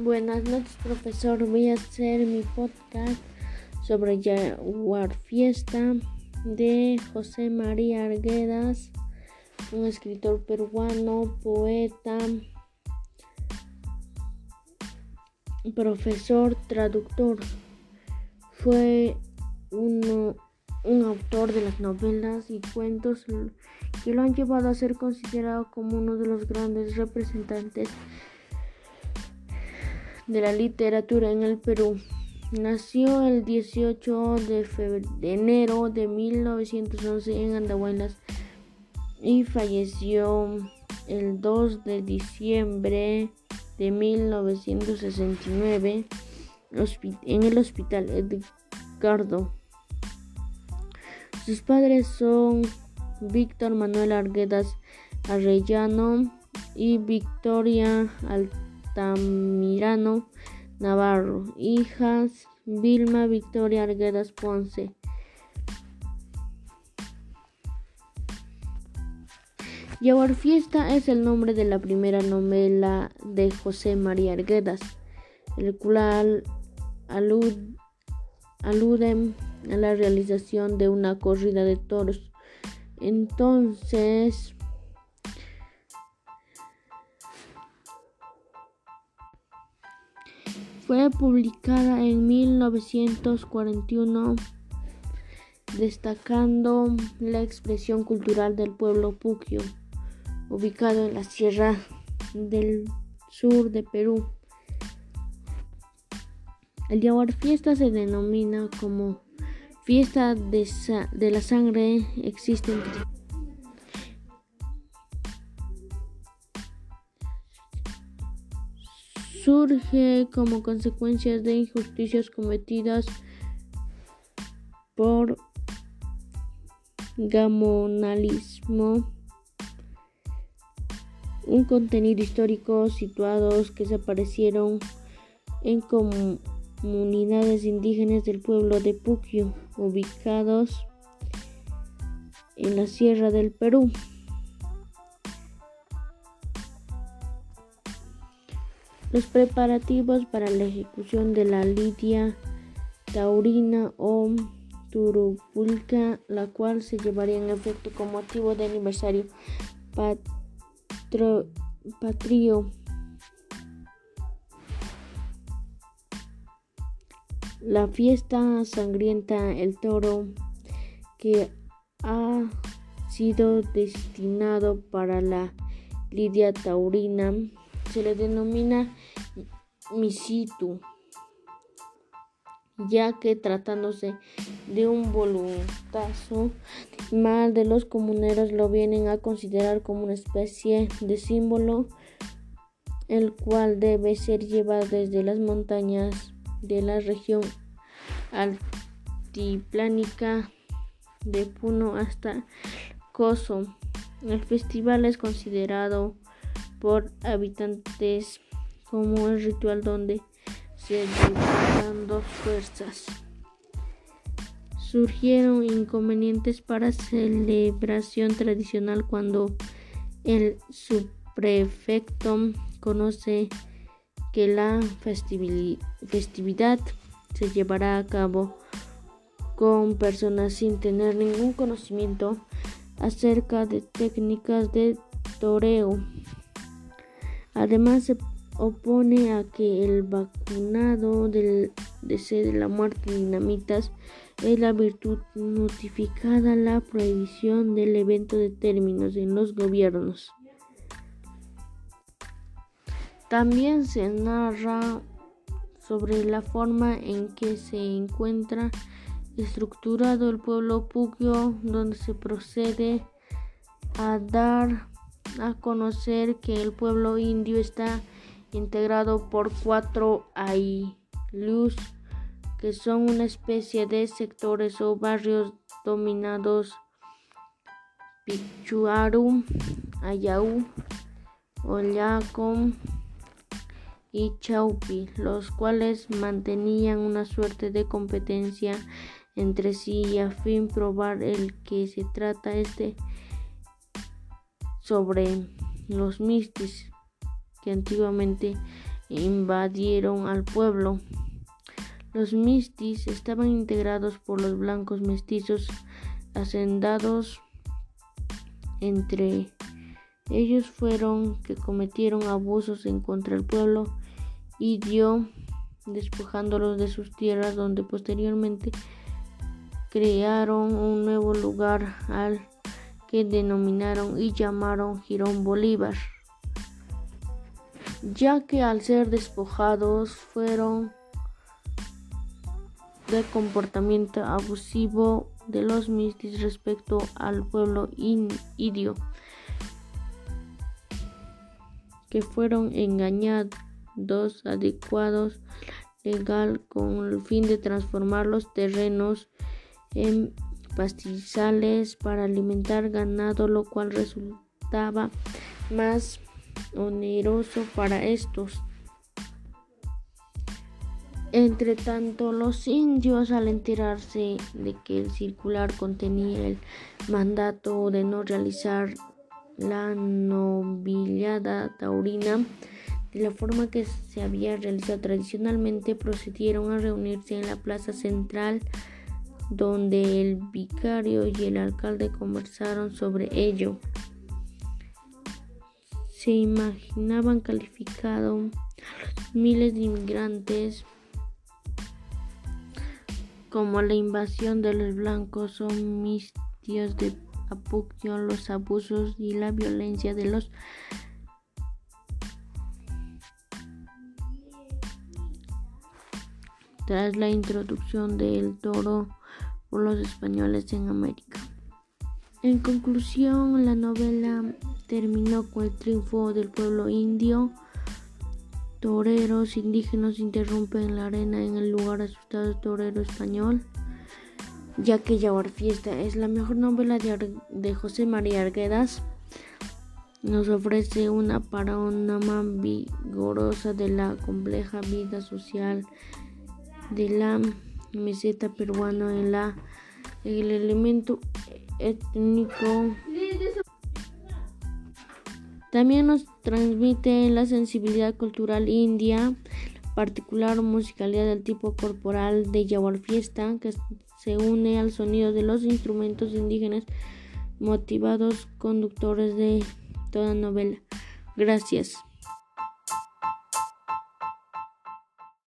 Buenas noches, profesor. Voy a hacer mi podcast sobre Jaguar Fiesta de José María Arguedas, un escritor peruano, poeta, profesor, traductor. Fue uno, un autor de las novelas y cuentos que lo han llevado a ser considerado como uno de los grandes representantes de la literatura en el Perú. Nació el 18 de, enero de 1911 en Andahuaylas y falleció el 2 de diciembre de 1969 en el hospital Edgardo. Sus padres son Víctor Manuel Arguedas Arrellano y Victoria. Mirano Navarro. Hijas Vilma Victoria Arguedas Ponce. Yaguar Fiesta es el nombre de la primera novela de José María Arguedas, el cual alude a la realización de una corrida de toros. Entonces, Fue publicada en 1941 destacando la expresión cultural del pueblo Puquio, ubicado en la sierra del sur de Perú. El Yaguar Fiesta se denomina como fiesta de, de la sangre existente. Surge como consecuencia de injusticias cometidas por gamonalismo, un contenido histórico situados que desaparecieron en comunidades indígenas del pueblo de Puquio, ubicados en la sierra del Perú. Los preparativos para la ejecución de la lidia taurina o turupulca, la cual se llevaría en efecto con motivo del aniversario patrio. La fiesta sangrienta, el toro, que ha sido destinado para la lidia taurina se le denomina misitu, ya que tratándose de un voluntazo mal de los comuneros lo vienen a considerar como una especie de símbolo el cual debe ser llevado desde las montañas de la región altiplánica de Puno hasta Coso. El festival es considerado por habitantes como el ritual donde se dedican dos fuerzas. Surgieron inconvenientes para celebración tradicional cuando el subprefecto conoce que la festividad se llevará a cabo con personas sin tener ningún conocimiento acerca de técnicas de toreo. Además, se opone a que el vacunado del deseo de la muerte dinamitas es la virtud notificada la prohibición del evento de términos en los gobiernos. También se narra sobre la forma en que se encuentra estructurado el pueblo Puquio, donde se procede a dar a conocer que el pueblo indio está integrado por cuatro ayllus, que son una especie de sectores o barrios dominados Pichuaru, Ayaú, Ollacom y Chaupi, los cuales mantenían una suerte de competencia entre sí y a fin probar el que se trata este sobre los mistis que antiguamente invadieron al pueblo. Los mistis estaban integrados por los blancos mestizos hacendados. Entre ellos fueron que cometieron abusos en contra del pueblo y dio despojándolos de sus tierras donde posteriormente crearon un nuevo lugar al que denominaron y llamaron Girón Bolívar, ya que al ser despojados fueron de comportamiento abusivo de los mistis respecto al pueblo indio, que fueron engañados, adecuados legal con el fin de transformar los terrenos en pastizales para alimentar ganado, lo cual resultaba más oneroso para estos. Entre tanto, los indios, al enterarse de que el circular contenía el mandato de no realizar la novillada taurina de la forma que se había realizado tradicionalmente, procedieron a reunirse en la plaza central donde el vicario y el alcalde conversaron sobre ello. Se imaginaban calificado a los miles de inmigrantes como la invasión de los blancos o mistios de Apucio, los abusos y la violencia de los tras la introducción del toro por los españoles en América. En conclusión, la novela terminó con el triunfo del pueblo indio. Toreros indígenas interrumpen la arena en el lugar asustado torero español, ya que Yaguar Fiesta es la mejor novela de, José María Arguedas. Nos ofrece una panorama vigorosa de la compleja vida social de la meseta peruana en la el elemento étnico también nos transmite la sensibilidad cultural india particular musicalidad del tipo corporal de Yawar Fiesta que se une al sonido de los instrumentos indígenas motivados conductores de toda novela. Gracias.